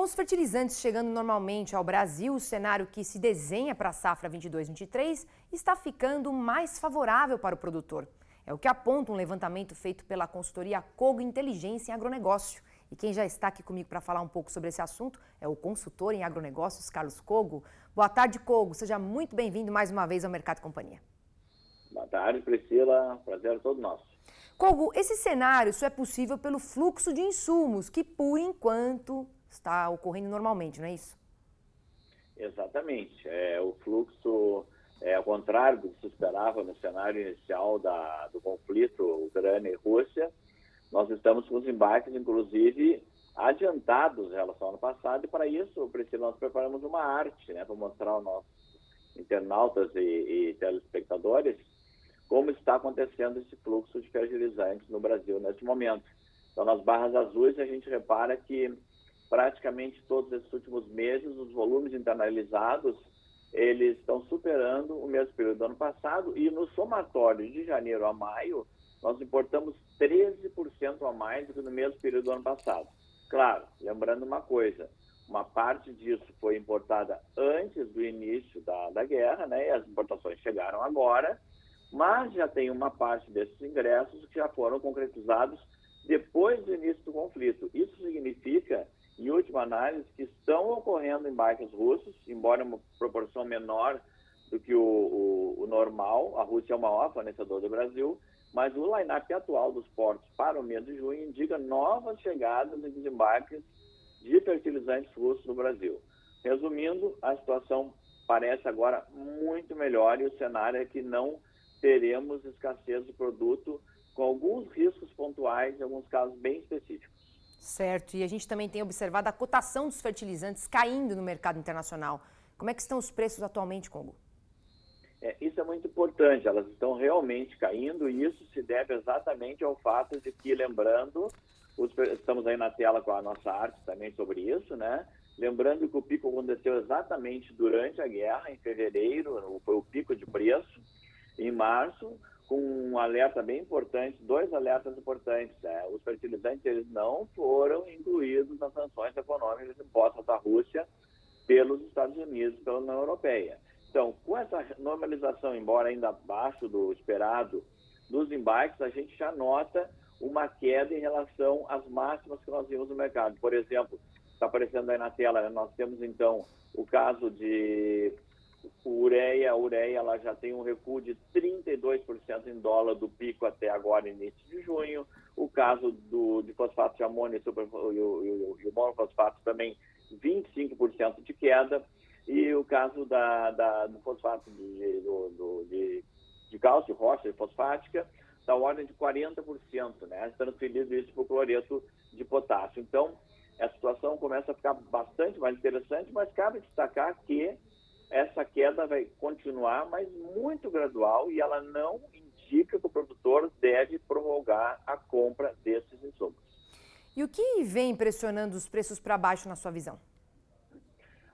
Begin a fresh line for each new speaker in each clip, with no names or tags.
Com os fertilizantes chegando normalmente ao Brasil, o cenário que se desenha para a safra 22-23 está ficando mais favorável para o produtor. É o que aponta um levantamento feito pela consultoria Cogo Inteligência em Agronegócio. E quem já está aqui comigo para falar um pouco sobre esse assunto é o consultor em agronegócios, Carlos Cogo. Boa tarde, Cogo. Seja muito bem-vindo mais uma vez ao Mercado Companhia.
Boa tarde, Priscila. Prazer é todo nosso.
Cogo, esse cenário só é possível pelo fluxo de insumos, que por enquanto está ocorrendo normalmente, não é isso?
Exatamente. É, o fluxo é ao contrário do que se esperava no cenário inicial da, do conflito Ucrânia e Rússia. Nós estamos com os embarques, inclusive, adiantados em relação ao ano passado, e para isso, Priscila, nós preparamos uma arte né, para mostrar aos nossos internautas e, e telespectadores como está acontecendo esse fluxo de fertilizantes no Brasil neste momento. Então, nas barras azuis, a gente repara que praticamente todos esses últimos meses, os volumes internalizados, eles estão superando o mesmo período do ano passado e no somatório de janeiro a maio, nós importamos 13% a mais do que no mesmo período do ano passado. Claro, lembrando uma coisa, uma parte disso foi importada antes do início da, da guerra, né, e as importações chegaram agora, mas já tem uma parte desses ingressos que já foram concretizados depois do início do conflito. Isso significa em última análise, que estão ocorrendo embarques russos, embora em uma proporção menor do que o, o, o normal. A Rússia é o maior fornecedor do Brasil, mas o line-up atual dos portos para o mês de junho indica novas chegadas e desembarques de fertilizantes russos no Brasil. Resumindo, a situação parece agora muito melhor e o cenário é que não teremos escassez de produto, com alguns riscos pontuais, em alguns casos bem específicos.
Certo, e a gente também tem observado a cotação dos fertilizantes caindo no mercado internacional. Como é que estão os preços atualmente, Congo?
É, isso é muito importante, elas estão realmente caindo e isso se deve exatamente ao fato de que, lembrando, os, estamos aí na tela com a nossa arte também sobre isso, né? Lembrando que o pico aconteceu exatamente durante a guerra, em fevereiro, foi o pico de preço. Em março, com um alerta bem importante, dois alertas importantes. Né? Os fertilizantes eles não foram incluídos nas sanções econômicas impostas à Rússia pelos Estados Unidos, pela União Europeia. Então, com essa normalização, embora ainda abaixo do esperado dos embarques, a gente já nota uma queda em relação às máximas que nós vimos no mercado. Por exemplo, está aparecendo aí na tela, né? nós temos então o caso de ureia, a ureia ela já tem um recuo de 32% em dólar do pico até agora, início de junho. O caso do, de fosfato de amônio e, super, e, o, e o monofosfato também 25% de queda. E o caso da, da do fosfato de, do, do, de, de cálcio, rocha fosfática, da ordem de 40%, né? transferindo isso para o cloreto de potássio. Então, a situação começa a ficar bastante mais interessante, mas cabe destacar que essa queda vai continuar, mas muito gradual, e ela não indica que o produtor deve prorrogar a compra desses insumos.
E o que vem pressionando os preços para baixo na sua visão?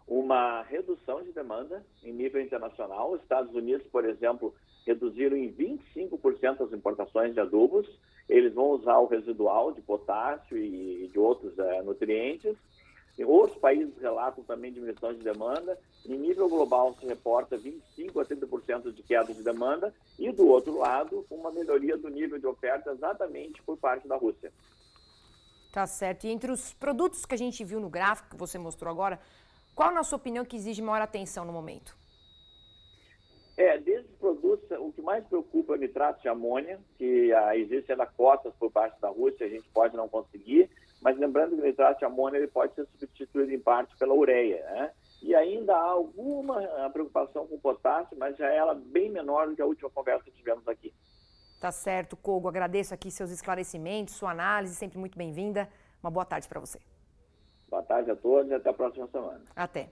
Uma redução de demanda em nível internacional. Os Estados Unidos, por exemplo, reduziram em 25% as importações de adubos. Eles vão usar o residual de potássio e de outros é, nutrientes Outros países relatam também diminuição de demanda. Em nível global, se reporta 25% a 30% de queda de demanda. E, do outro lado, uma melhoria do nível de oferta exatamente por parte da Rússia.
Tá certo. E entre os produtos que a gente viu no gráfico que você mostrou agora, qual, na sua opinião, que exige maior atenção no momento?
É, desses produtos, o que mais preocupa é o nitrato de amônia, que ah, existe ainda cotas por parte da Rússia, a gente pode não conseguir. Mas lembrando que o nitrato de amônio ele pode ser substituído em parte pela ureia, né? E ainda há alguma ah, preocupação com o potássio, mas já é ela bem menor do que a última conversa que tivemos aqui.
Tá certo, Kogo. Agradeço aqui seus esclarecimentos, sua análise, sempre muito bem-vinda. Uma boa tarde para você.
Boa tarde a todos e até a próxima semana.
Até.